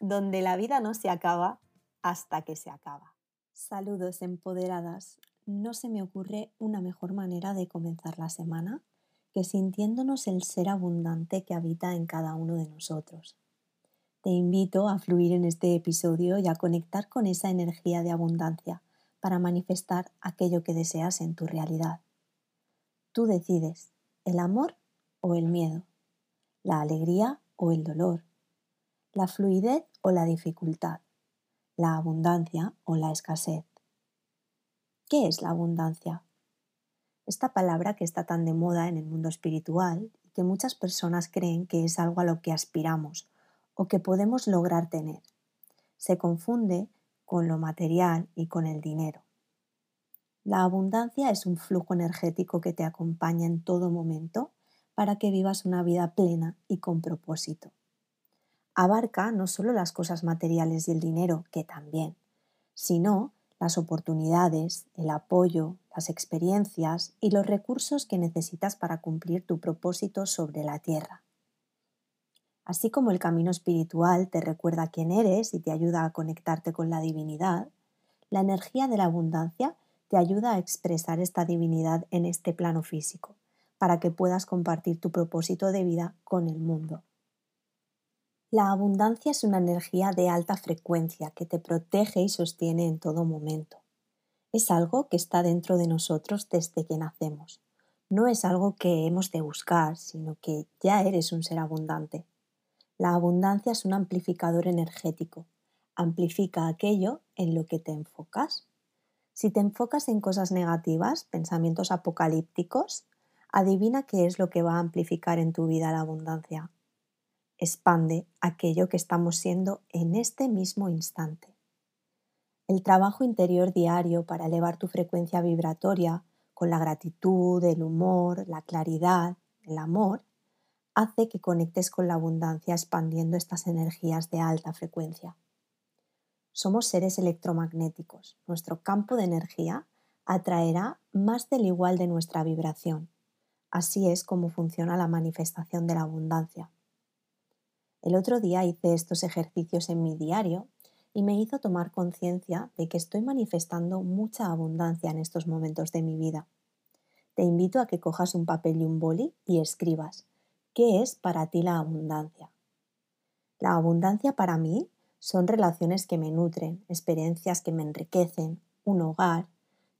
donde la vida no se acaba hasta que se acaba. Saludos empoderadas. No se me ocurre una mejor manera de comenzar la semana que sintiéndonos el ser abundante que habita en cada uno de nosotros. Te invito a fluir en este episodio y a conectar con esa energía de abundancia para manifestar aquello que deseas en tu realidad. Tú decides el amor o el miedo, la alegría o el dolor, la fluidez o la dificultad, la abundancia o la escasez. ¿Qué es la abundancia? Esta palabra que está tan de moda en el mundo espiritual y que muchas personas creen que es algo a lo que aspiramos o que podemos lograr tener. Se confunde con lo material y con el dinero. La abundancia es un flujo energético que te acompaña en todo momento para que vivas una vida plena y con propósito abarca no solo las cosas materiales y el dinero, que también, sino las oportunidades, el apoyo, las experiencias y los recursos que necesitas para cumplir tu propósito sobre la tierra. Así como el camino espiritual te recuerda quién eres y te ayuda a conectarte con la divinidad, la energía de la abundancia te ayuda a expresar esta divinidad en este plano físico, para que puedas compartir tu propósito de vida con el mundo. La abundancia es una energía de alta frecuencia que te protege y sostiene en todo momento. Es algo que está dentro de nosotros desde que nacemos. No es algo que hemos de buscar, sino que ya eres un ser abundante. La abundancia es un amplificador energético. Amplifica aquello en lo que te enfocas. Si te enfocas en cosas negativas, pensamientos apocalípticos, adivina qué es lo que va a amplificar en tu vida la abundancia expande aquello que estamos siendo en este mismo instante. El trabajo interior diario para elevar tu frecuencia vibratoria con la gratitud, el humor, la claridad, el amor, hace que conectes con la abundancia expandiendo estas energías de alta frecuencia. Somos seres electromagnéticos. Nuestro campo de energía atraerá más del igual de nuestra vibración. Así es como funciona la manifestación de la abundancia. El otro día hice estos ejercicios en mi diario y me hizo tomar conciencia de que estoy manifestando mucha abundancia en estos momentos de mi vida. Te invito a que cojas un papel y un boli y escribas ¿qué es para ti la abundancia? La abundancia para mí son relaciones que me nutren, experiencias que me enriquecen, un hogar,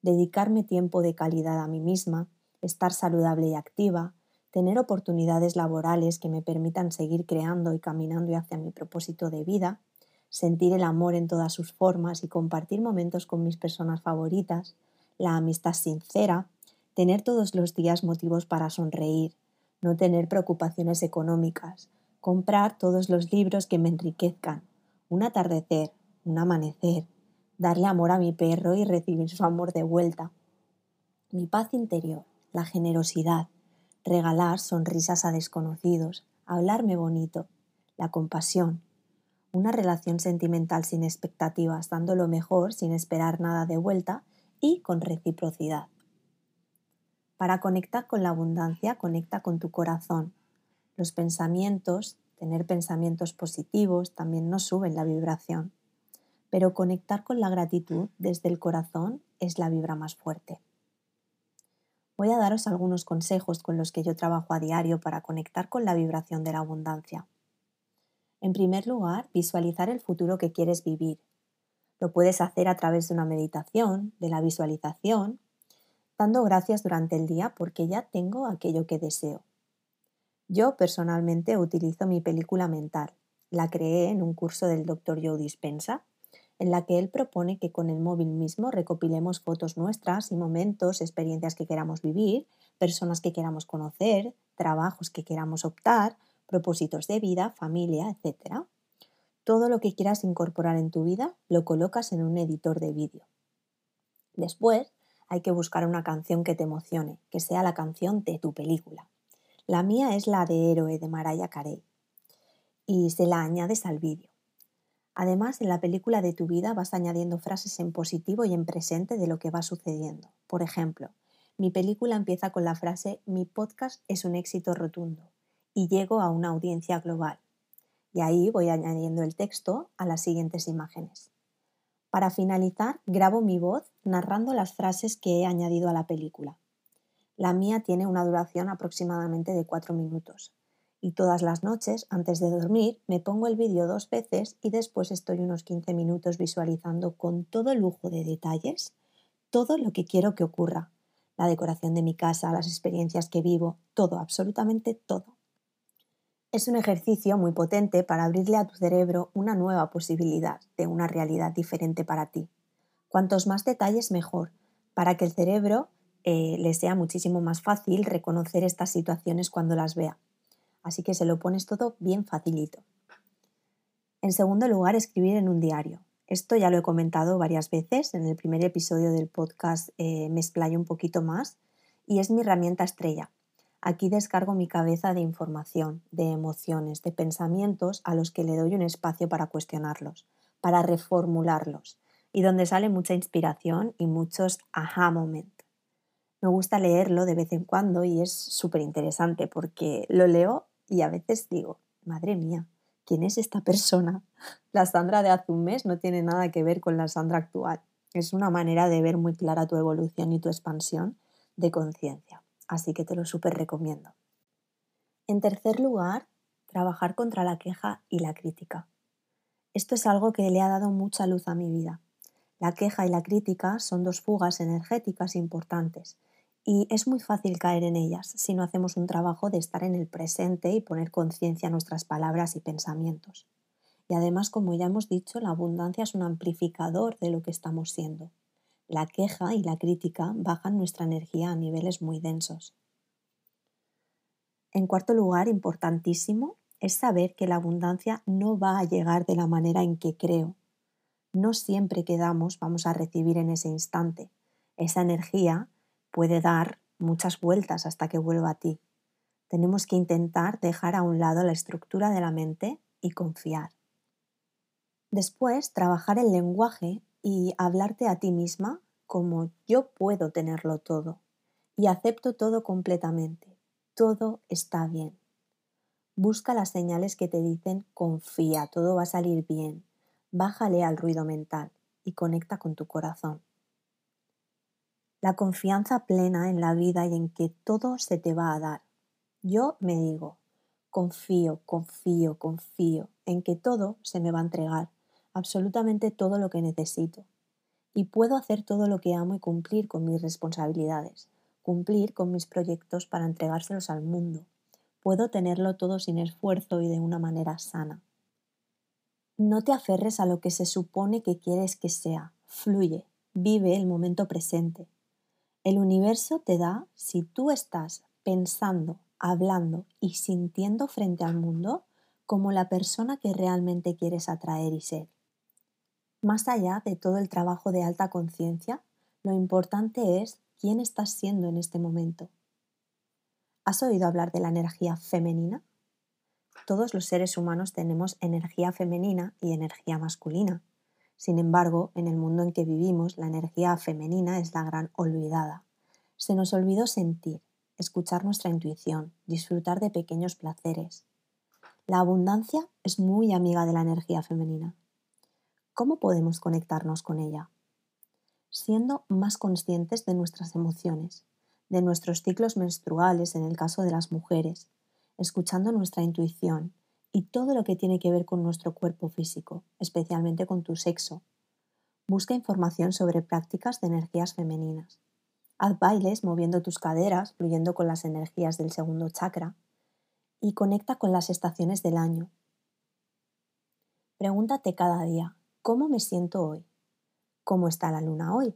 dedicarme tiempo de calidad a mí misma, estar saludable y activa, tener oportunidades laborales que me permitan seguir creando y caminando hacia mi propósito de vida, sentir el amor en todas sus formas y compartir momentos con mis personas favoritas, la amistad sincera, tener todos los días motivos para sonreír, no tener preocupaciones económicas, comprar todos los libros que me enriquezcan, un atardecer, un amanecer, darle amor a mi perro y recibir su amor de vuelta. Mi paz interior, la generosidad, regalar sonrisas a desconocidos, hablarme bonito, la compasión, una relación sentimental sin expectativas, dando lo mejor sin esperar nada de vuelta y con reciprocidad. Para conectar con la abundancia, conecta con tu corazón. Los pensamientos, tener pensamientos positivos, también nos suben la vibración. Pero conectar con la gratitud desde el corazón es la vibra más fuerte voy a daros algunos consejos con los que yo trabajo a diario para conectar con la vibración de la abundancia. En primer lugar, visualizar el futuro que quieres vivir. Lo puedes hacer a través de una meditación, de la visualización, dando gracias durante el día porque ya tengo aquello que deseo. Yo personalmente utilizo mi película mental. La creé en un curso del Dr. Joe Dispensa, en la que él propone que con el móvil mismo recopilemos fotos nuestras y momentos, experiencias que queramos vivir, personas que queramos conocer, trabajos que queramos optar, propósitos de vida, familia, etc. Todo lo que quieras incorporar en tu vida lo colocas en un editor de vídeo. Después hay que buscar una canción que te emocione, que sea la canción de tu película. La mía es la de Héroe de Mariah Carey y se la añades al vídeo. Además, en la película de tu vida vas añadiendo frases en positivo y en presente de lo que va sucediendo. Por ejemplo, mi película empieza con la frase Mi podcast es un éxito rotundo y llego a una audiencia global. Y ahí voy añadiendo el texto a las siguientes imágenes. Para finalizar, grabo mi voz narrando las frases que he añadido a la película. La mía tiene una duración aproximadamente de cuatro minutos. Y todas las noches, antes de dormir, me pongo el vídeo dos veces y después estoy unos 15 minutos visualizando con todo lujo de detalles todo lo que quiero que ocurra. La decoración de mi casa, las experiencias que vivo, todo, absolutamente todo. Es un ejercicio muy potente para abrirle a tu cerebro una nueva posibilidad de una realidad diferente para ti. Cuantos más detalles mejor, para que el cerebro eh, le sea muchísimo más fácil reconocer estas situaciones cuando las vea. Así que se lo pones todo bien facilito. En segundo lugar, escribir en un diario. Esto ya lo he comentado varias veces. En el primer episodio del podcast eh, me explayo un poquito más y es mi herramienta estrella. Aquí descargo mi cabeza de información, de emociones, de pensamientos a los que le doy un espacio para cuestionarlos, para reformularlos y donde sale mucha inspiración y muchos aha moment. Me gusta leerlo de vez en cuando y es súper interesante porque lo leo y a veces digo, madre mía, ¿quién es esta persona? La Sandra de hace un mes no tiene nada que ver con la Sandra actual. Es una manera de ver muy clara tu evolución y tu expansión de conciencia. Así que te lo súper recomiendo. En tercer lugar, trabajar contra la queja y la crítica. Esto es algo que le ha dado mucha luz a mi vida. La queja y la crítica son dos fugas energéticas importantes y es muy fácil caer en ellas si no hacemos un trabajo de estar en el presente y poner conciencia a nuestras palabras y pensamientos. Y además, como ya hemos dicho, la abundancia es un amplificador de lo que estamos siendo. La queja y la crítica bajan nuestra energía a niveles muy densos. En cuarto lugar, importantísimo, es saber que la abundancia no va a llegar de la manera en que creo. No siempre que damos vamos a recibir en ese instante. Esa energía puede dar muchas vueltas hasta que vuelva a ti. Tenemos que intentar dejar a un lado la estructura de la mente y confiar. Después, trabajar el lenguaje y hablarte a ti misma como yo puedo tenerlo todo y acepto todo completamente. Todo está bien. Busca las señales que te dicen confía, todo va a salir bien. Bájale al ruido mental y conecta con tu corazón la confianza plena en la vida y en que todo se te va a dar. Yo me digo, confío, confío, confío en que todo se me va a entregar, absolutamente todo lo que necesito. Y puedo hacer todo lo que amo y cumplir con mis responsabilidades, cumplir con mis proyectos para entregárselos al mundo. Puedo tenerlo todo sin esfuerzo y de una manera sana. No te aferres a lo que se supone que quieres que sea, fluye, vive el momento presente. El universo te da si tú estás pensando, hablando y sintiendo frente al mundo como la persona que realmente quieres atraer y ser. Más allá de todo el trabajo de alta conciencia, lo importante es quién estás siendo en este momento. ¿Has oído hablar de la energía femenina? Todos los seres humanos tenemos energía femenina y energía masculina. Sin embargo, en el mundo en que vivimos, la energía femenina es la gran olvidada. Se nos olvidó sentir, escuchar nuestra intuición, disfrutar de pequeños placeres. La abundancia es muy amiga de la energía femenina. ¿Cómo podemos conectarnos con ella? Siendo más conscientes de nuestras emociones, de nuestros ciclos menstruales en el caso de las mujeres, escuchando nuestra intuición y todo lo que tiene que ver con nuestro cuerpo físico, especialmente con tu sexo. Busca información sobre prácticas de energías femeninas. Haz bailes moviendo tus caderas, fluyendo con las energías del segundo chakra y conecta con las estaciones del año. Pregúntate cada día, ¿cómo me siento hoy? ¿Cómo está la luna hoy?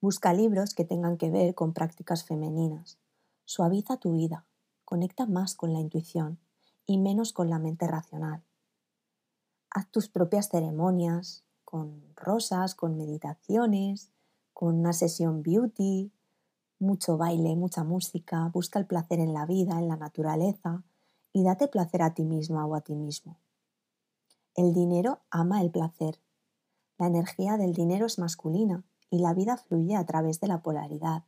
Busca libros que tengan que ver con prácticas femeninas. Suaviza tu vida, conecta más con la intuición y menos con la mente racional. Haz tus propias ceremonias, con rosas, con meditaciones, con una sesión beauty, mucho baile, mucha música, busca el placer en la vida, en la naturaleza y date placer a ti misma o a ti mismo. El dinero ama el placer. La energía del dinero es masculina y la vida fluye a través de la polaridad.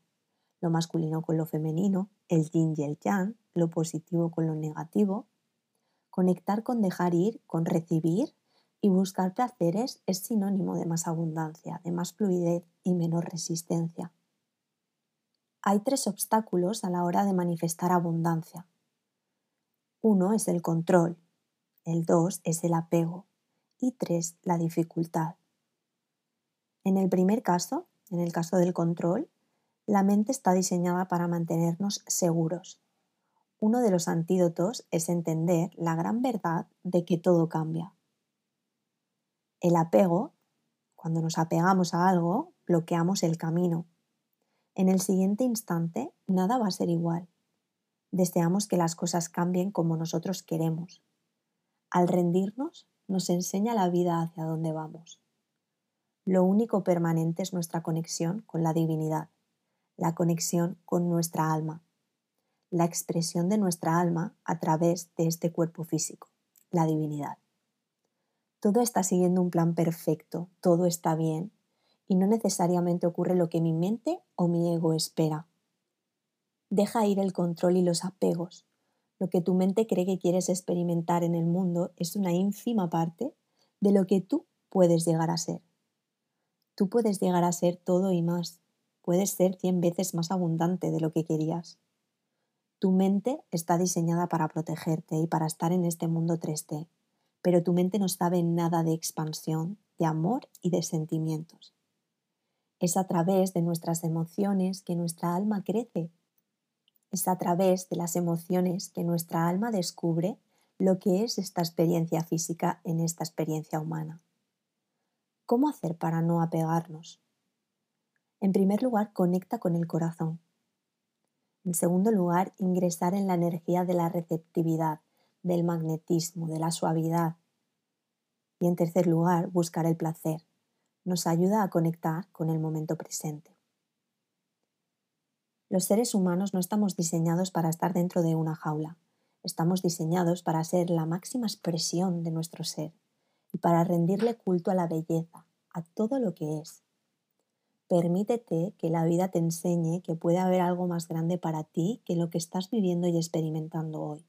Lo masculino con lo femenino, el yin y el yang, lo positivo con lo negativo. Conectar con dejar ir, con recibir y buscar placeres es sinónimo de más abundancia, de más fluidez y menos resistencia. Hay tres obstáculos a la hora de manifestar abundancia. Uno es el control, el dos es el apego y tres la dificultad. En el primer caso, en el caso del control, la mente está diseñada para mantenernos seguros. Uno de los antídotos es entender la gran verdad de que todo cambia. El apego, cuando nos apegamos a algo, bloqueamos el camino. En el siguiente instante, nada va a ser igual. Deseamos que las cosas cambien como nosotros queremos. Al rendirnos, nos enseña la vida hacia dónde vamos. Lo único permanente es nuestra conexión con la divinidad, la conexión con nuestra alma, la expresión de nuestra alma a través de este cuerpo físico, la divinidad. Todo está siguiendo un plan perfecto, todo está bien y no necesariamente ocurre lo que mi mente o mi ego espera. Deja ir el control y los apegos. Lo que tu mente cree que quieres experimentar en el mundo es una ínfima parte de lo que tú puedes llegar a ser. Tú puedes llegar a ser todo y más. Puedes ser cien veces más abundante de lo que querías. Tu mente está diseñada para protegerte y para estar en este mundo 3D pero tu mente no sabe nada de expansión, de amor y de sentimientos. Es a través de nuestras emociones que nuestra alma crece. Es a través de las emociones que nuestra alma descubre lo que es esta experiencia física en esta experiencia humana. ¿Cómo hacer para no apegarnos? En primer lugar, conecta con el corazón. En segundo lugar, ingresar en la energía de la receptividad, del magnetismo, de la suavidad. Y en tercer lugar, buscar el placer. Nos ayuda a conectar con el momento presente. Los seres humanos no estamos diseñados para estar dentro de una jaula. Estamos diseñados para ser la máxima expresión de nuestro ser y para rendirle culto a la belleza, a todo lo que es. Permítete que la vida te enseñe que puede haber algo más grande para ti que lo que estás viviendo y experimentando hoy.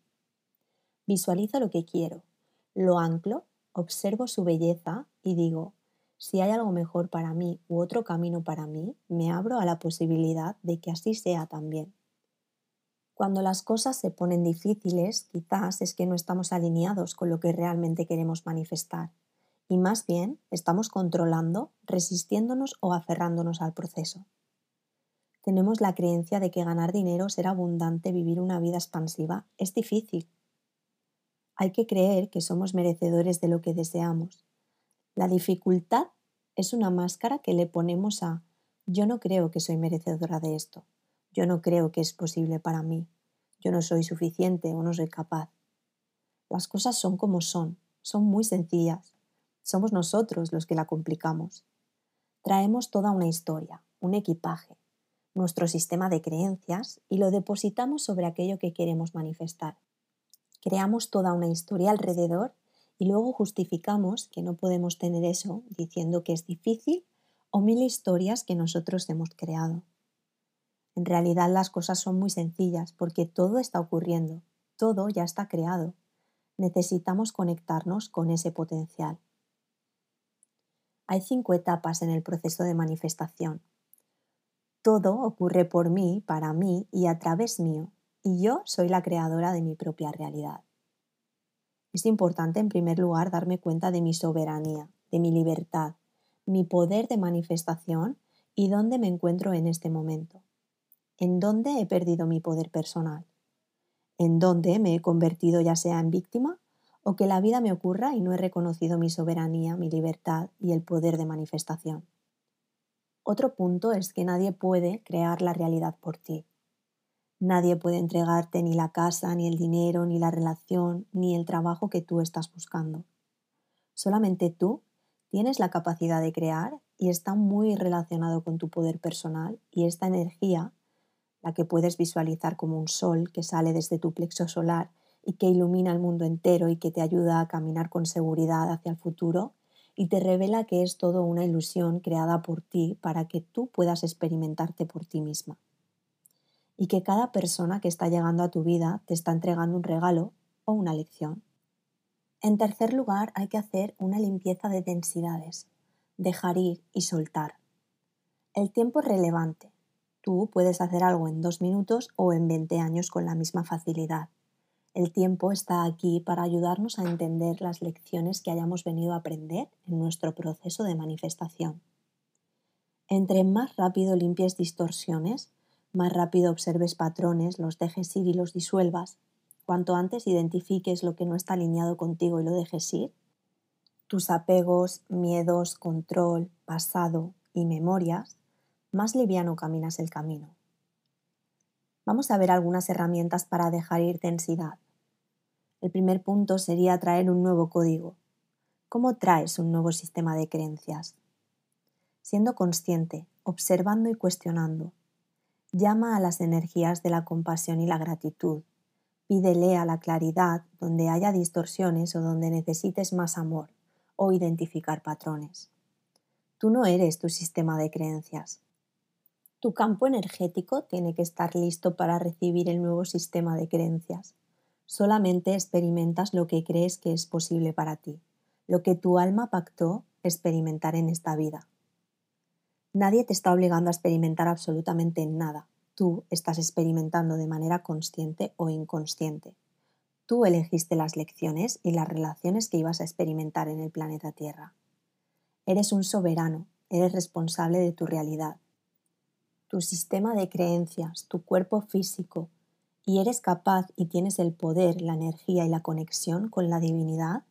Visualizo lo que quiero, lo anclo, observo su belleza y digo, si hay algo mejor para mí u otro camino para mí, me abro a la posibilidad de que así sea también. Cuando las cosas se ponen difíciles, quizás es que no estamos alineados con lo que realmente queremos manifestar, y más bien estamos controlando, resistiéndonos o aferrándonos al proceso. Tenemos la creencia de que ganar dinero, ser abundante, vivir una vida expansiva es difícil hay que creer que somos merecedores de lo que deseamos. La dificultad es una máscara que le ponemos a yo no creo que soy merecedora de esto, yo no creo que es posible para mí, yo no soy suficiente o no soy capaz. Las cosas son como son, son muy sencillas. Somos nosotros los que la complicamos. Traemos toda una historia, un equipaje, nuestro sistema de creencias y lo depositamos sobre aquello que queremos manifestar. Creamos toda una historia alrededor y luego justificamos que no podemos tener eso diciendo que es difícil o mil historias que nosotros hemos creado. En realidad las cosas son muy sencillas porque todo está ocurriendo, todo ya está creado. Necesitamos conectarnos con ese potencial. Hay cinco etapas en el proceso de manifestación. Todo ocurre por mí, para mí y a través mío, y yo soy la creadora de mi propia realidad. Es importante, en primer lugar, darme cuenta de mi soberanía, de mi libertad, mi poder de manifestación y dónde me encuentro en este momento. ¿En dónde he perdido mi poder personal? ¿En dónde me he convertido ya sea en víctima o que la vida me ocurra y no he reconocido mi soberanía, mi libertad y el poder de manifestación? Otro punto es que nadie puede crear la realidad por ti. Nadie puede entregarte ni la casa, ni el dinero, ni la relación, ni el trabajo que tú estás buscando. Solamente tú tienes la capacidad de crear y está muy relacionado con tu poder personal y esta energía, la que puedes visualizar como un sol que sale desde tu plexo solar y que ilumina el mundo entero y que te ayuda a caminar con seguridad hacia el futuro y te revela que es todo una ilusión creada por ti para que tú puedas experimentarte por ti misma. Y que cada persona que está llegando a tu vida te está entregando un regalo o una lección. En tercer lugar, hay que hacer una limpieza de densidades, dejar ir y soltar. El tiempo es relevante. Tú puedes hacer algo en dos minutos o en 20 años con la misma facilidad. El tiempo está aquí para ayudarnos a entender las lecciones que hayamos venido a aprender en nuestro proceso de manifestación. Entre más rápido limpies distorsiones, más rápido observes patrones, los dejes ir y los disuelvas, Cuanto antes identifiques lo que no está alineado contigo y lo dejes ir, tus apegos, miedos, control, pasado y memorias, más liviano caminas el camino. Vamos a ver algunas herramientas para dejar ir densidad. El primer punto sería traer un nuevo código. ¿Cómo traes un nuevo sistema de creencias? Siendo consciente, observando y cuestionando. Llama a las energías de la compasión y la gratitud, Pídele a la claridad donde haya distorsiones o donde necesites más amor o identificar patrones. Tú no eres tu sistema de creencias. Tu campo energético tiene que estar listo para recibir el nuevo sistema de creencias. Solamente experimentas lo que crees que es posible para ti, lo que tu alma pactó experimentar en esta vida. Nadie te está obligando a experimentar absolutamente nada tú estás experimentando de manera consciente o inconsciente. Tú elegiste las lecciones y las relaciones que ibas a experimentar en el planeta Tierra. Eres un soberano, eres responsable de tu realidad. Tu sistema de creencias, tu cuerpo físico, y eres capaz y tienes el poder, la energía y la conexión con la divinidad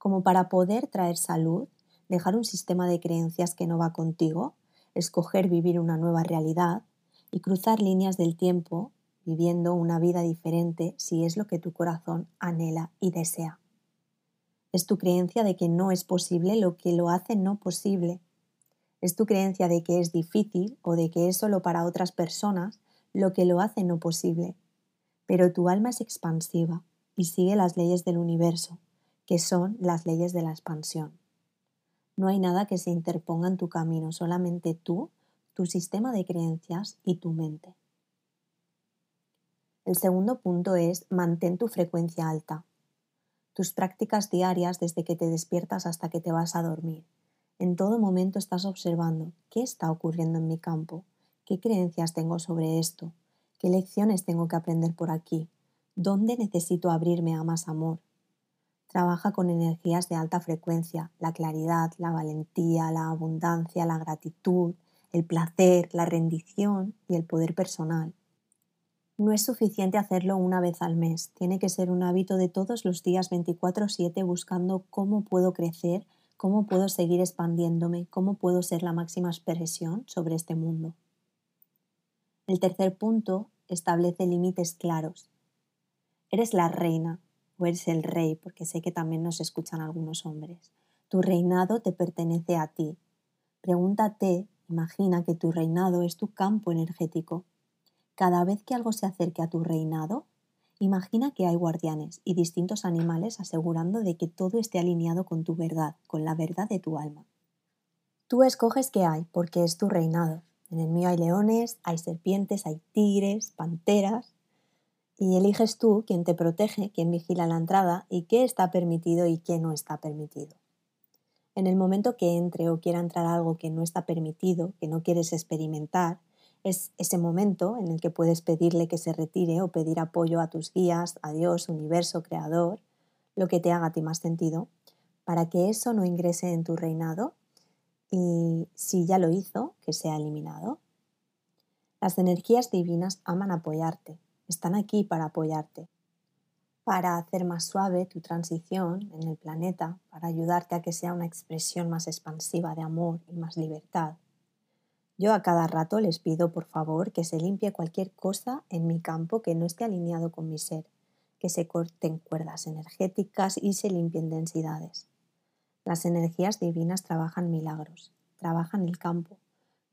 como para poder traer salud, dejar un sistema de creencias que no va contigo, escoger vivir una nueva realidad y cruzar líneas del tiempo viviendo una vida diferente si es lo que tu corazón anhela y desea. Es tu creencia de que no es posible lo que lo hace no posible. Es tu creencia de que es difícil o de que es solo para otras personas lo que lo hace no posible. Pero tu alma es expansiva y sigue las leyes del universo, que son las leyes de la expansión. No hay nada que se interponga en tu camino, solamente tú tu sistema de creencias y tu mente. El segundo punto es mantén tu frecuencia alta. Tus prácticas diarias desde que te despiertas hasta que te vas a dormir. En todo momento estás observando qué está ocurriendo en mi campo, qué creencias tengo sobre esto, qué lecciones tengo que aprender por aquí, dónde necesito abrirme a más amor. Trabaja con energías de alta frecuencia, la claridad, la valentía, la abundancia, la gratitud, el placer, la rendición y el poder personal. No es suficiente hacerlo una vez al mes, tiene que ser un hábito de todos los días 24/7 buscando cómo puedo crecer, cómo puedo seguir expandiéndome, cómo puedo ser la máxima expresión sobre este mundo. El tercer punto establece límites claros. Eres la reina o eres el rey, porque sé que también nos escuchan algunos hombres. Tu reinado te pertenece a ti. Pregúntate Imagina que tu reinado es tu campo energético. Cada vez que algo se acerque a tu reinado, imagina que hay guardianes y distintos animales asegurando de que todo esté alineado con tu verdad, con la verdad de tu alma. Tú escoges qué hay, porque es tu reinado. En el mío hay leones, hay serpientes, hay tigres, panteras, y eliges tú quién te protege, quién vigila la entrada y qué está permitido y qué no está permitido. En el momento que entre o quiera entrar algo que no está permitido, que no quieres experimentar, es ese momento en el que puedes pedirle que se retire o pedir apoyo a tus guías, a Dios, universo, creador, lo que te haga ti más sentido, para que eso no ingrese en tu reinado y si ya lo hizo, que sea eliminado. Las energías divinas aman apoyarte, están aquí para apoyarte, para hacer más suave tu transición en el planeta, para ayudarte a que sea una expresión más expansiva de amor y más libertad. Yo a cada rato les pido por favor que se limpie cualquier cosa en mi campo que no esté alineado con mi ser, que se corten cuerdas energéticas y se limpien densidades. Las energías divinas trabajan milagros, trabajan el campo.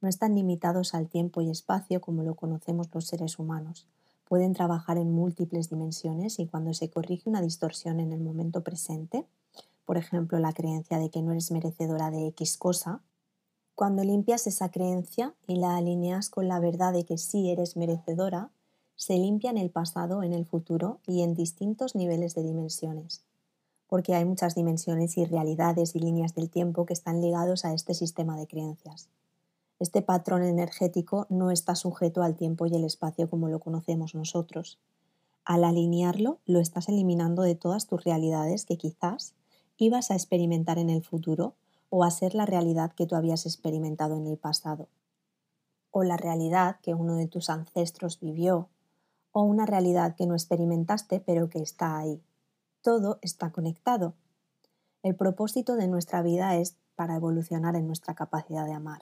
No están limitados al tiempo y espacio como lo conocemos los seres humanos. Pueden trabajar en múltiples dimensiones y cuando se corrige una distorsión en el momento presente, por ejemplo la creencia de que no eres merecedora de X cosa, cuando limpias esa creencia y la alineas con la verdad de que sí eres merecedora, se limpia en el pasado, en el futuro y en distintos niveles de dimensiones porque hay muchas dimensiones y realidades y líneas del tiempo que están ligados a este sistema de creencias. Este patrón energético no está sujeto al tiempo y el espacio como lo conocemos nosotros. Al alinearlo, lo estás eliminando de todas tus realidades que quizás ibas a experimentar en el futuro o a ser la realidad que tú habías experimentado en el pasado. O la realidad que uno de tus ancestros vivió, o una realidad que no experimentaste pero que está ahí todo está conectado. El propósito de nuestra vida es para evolucionar en nuestra capacidad de amar.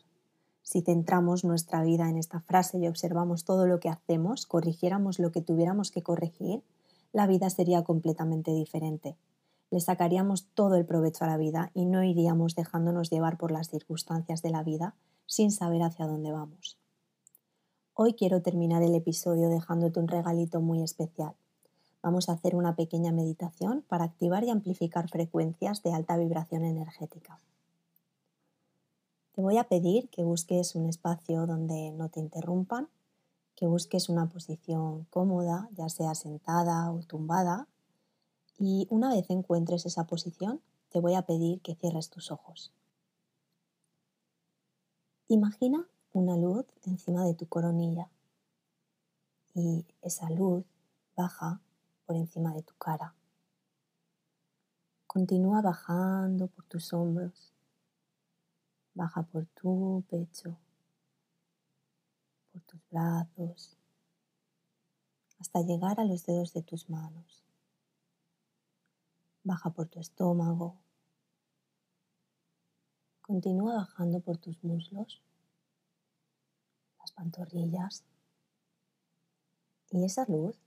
Si centramos nuestra vida en esta frase y observamos todo lo que hacemos, corrigiéramos lo que tuviéramos que corregir, la vida sería completamente diferente. Le sacaríamos todo el provecho a la vida y no iríamos dejándonos llevar por las circunstancias de la vida sin saber hacia dónde vamos. Hoy quiero terminar el episodio dejándote un regalito muy especial. Vamos a hacer una pequeña meditación para activar y amplificar frecuencias de alta vibración energética. Te voy a pedir que busques un espacio donde no te interrumpan, que busques una posición cómoda, ya sea sentada o tumbada, y una vez encuentres esa posición, te voy a pedir que cierres tus ojos. Imagina una luz encima de tu coronilla y esa luz baja por encima de tu cara. Continúa bajando por tus hombros, baja por tu pecho, por tus brazos, hasta llegar a los dedos de tus manos. Baja por tu estómago. Continúa bajando por tus muslos, las pantorrillas. Y esa luz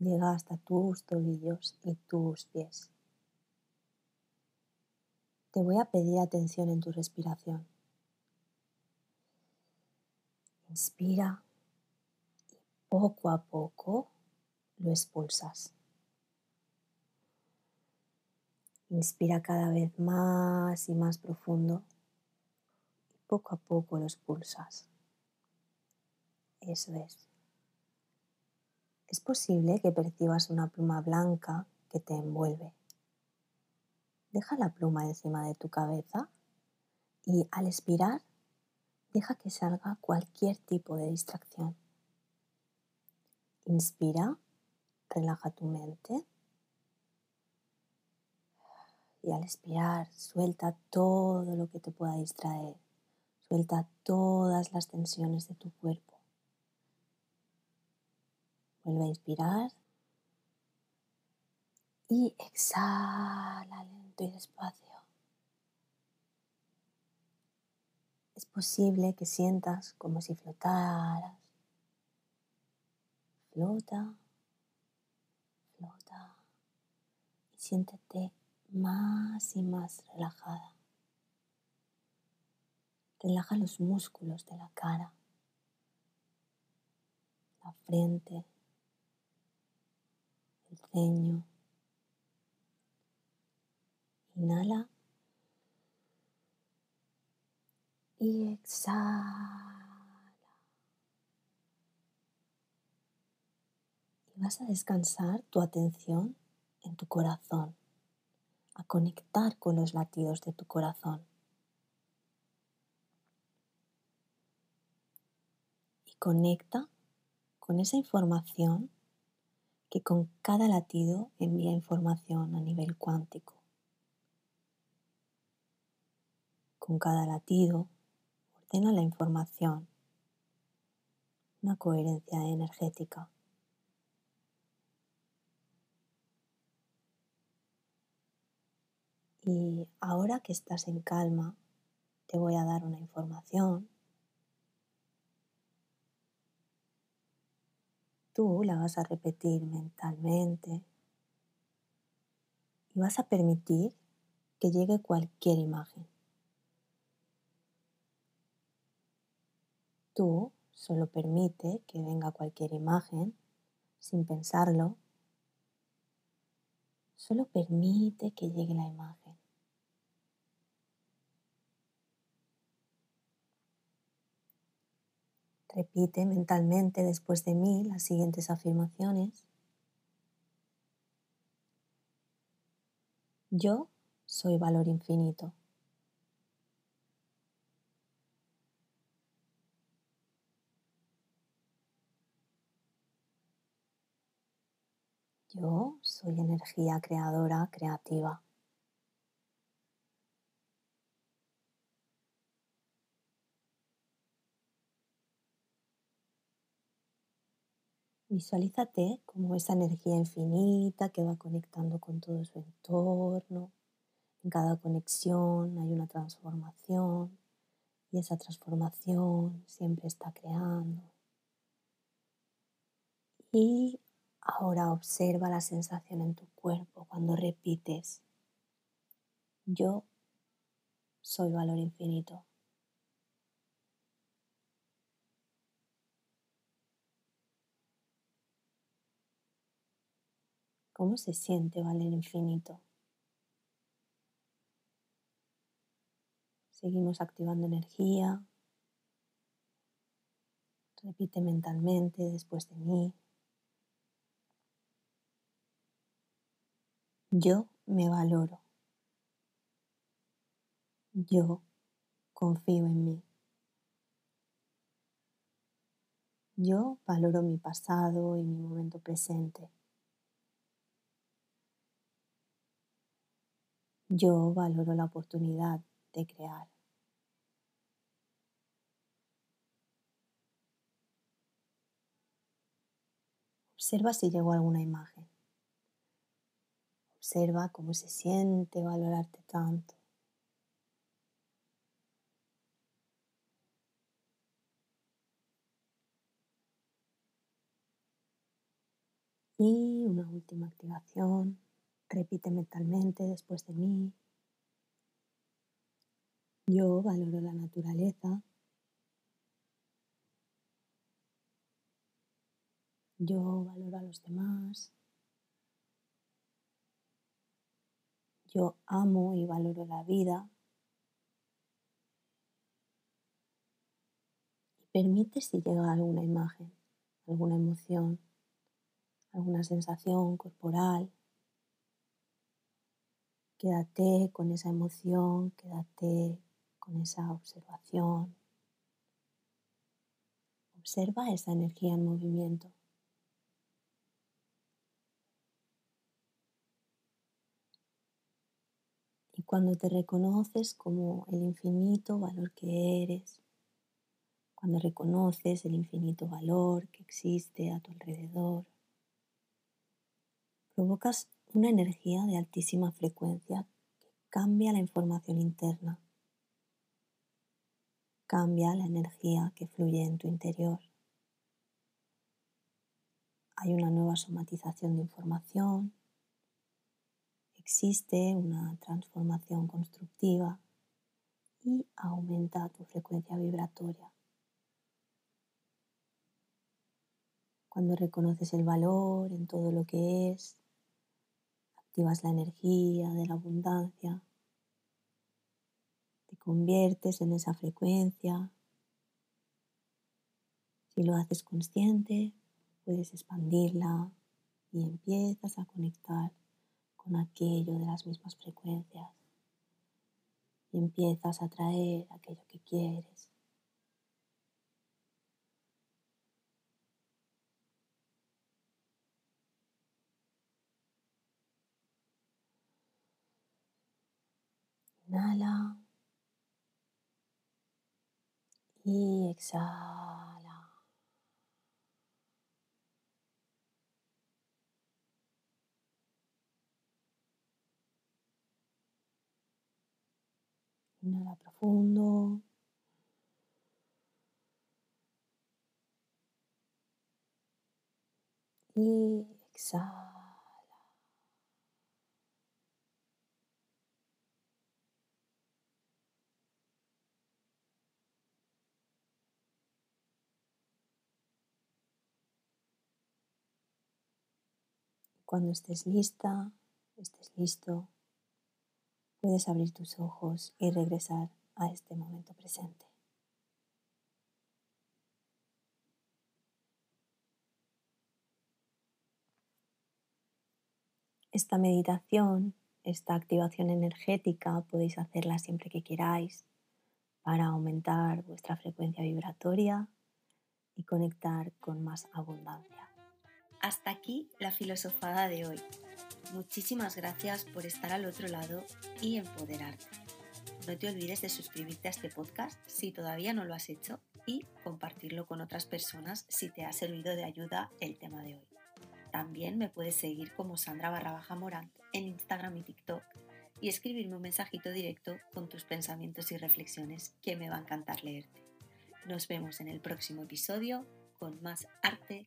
llega hasta tus tobillos y tus pies. Te voy a pedir atención en tu respiración. Inspira y poco a poco lo expulsas. Inspira cada vez más y más profundo y poco a poco lo expulsas. Eso es es posible que percibas una pluma blanca que te envuelve. Deja la pluma encima de tu cabeza y al expirar deja que salga cualquier tipo de distracción. Inspira, relaja tu mente y al expirar suelta todo lo que te pueda distraer, suelta todas las tensiones de tu cuerpo. Vuelve a inspirar. Y exhala lento y despacio. Es posible que sientas como si flotaras. Flota, flota. Y siéntete más y más relajada. Relaja los músculos de la cara, la frente, Inhala. Y exhala. Y vas a descansar tu atención en tu corazón, a conectar con los latidos de tu corazón. Y conecta con esa información que con cada latido envía información a nivel cuántico. con cada latido, ordena la información, una coherencia energética. Y ahora que estás en calma, te voy a dar una información. Tú la vas a repetir mentalmente y vas a permitir que llegue cualquier imagen. Tú solo permite que venga cualquier imagen sin pensarlo. Solo permite que llegue la imagen. Repite mentalmente después de mí las siguientes afirmaciones. Yo soy valor infinito. Yo soy energía creadora, creativa. Visualízate como esa energía infinita que va conectando con todo su entorno. En cada conexión hay una transformación y esa transformación siempre está creando. Y ahora observa la sensación en tu cuerpo cuando repites, yo soy valor infinito. ¿Cómo se siente valer infinito? Seguimos activando energía. Repite mentalmente después de mí. Yo me valoro. Yo confío en mí. Yo valoro mi pasado y mi momento presente. Yo valoro la oportunidad de crear. Observa si llegó alguna imagen. Observa cómo se siente valorarte tanto. Y una última activación. Repite mentalmente después de mí. Yo valoro la naturaleza. Yo valoro a los demás. Yo amo y valoro la vida. Y permite si llega alguna imagen, alguna emoción, alguna sensación corporal. Quédate con esa emoción, quédate con esa observación. Observa esa energía en movimiento. Y cuando te reconoces como el infinito valor que eres, cuando reconoces el infinito valor que existe a tu alrededor, provocas una energía de altísima frecuencia que cambia la información interna, cambia la energía que fluye en tu interior. Hay una nueva somatización de información, existe una transformación constructiva y aumenta tu frecuencia vibratoria. Cuando reconoces el valor en todo lo que es, activas la energía de la abundancia, te conviertes en esa frecuencia. Si lo haces consciente, puedes expandirla y empiezas a conectar con aquello de las mismas frecuencias y empiezas a traer aquello que quieres. Inhala. Y exhala. Inhala profundo. Y exhala. Cuando estés lista, estés listo, puedes abrir tus ojos y regresar a este momento presente. Esta meditación, esta activación energética, podéis hacerla siempre que queráis para aumentar vuestra frecuencia vibratoria y conectar con más abundancia. Hasta aquí la filosofada de hoy. Muchísimas gracias por estar al otro lado y empoderarte. No te olvides de suscribirte a este podcast si todavía no lo has hecho y compartirlo con otras personas si te ha servido de ayuda el tema de hoy. También me puedes seguir como Sandra barra baja en Instagram y TikTok y escribirme un mensajito directo con tus pensamientos y reflexiones que me va a encantar leerte. Nos vemos en el próximo episodio con más arte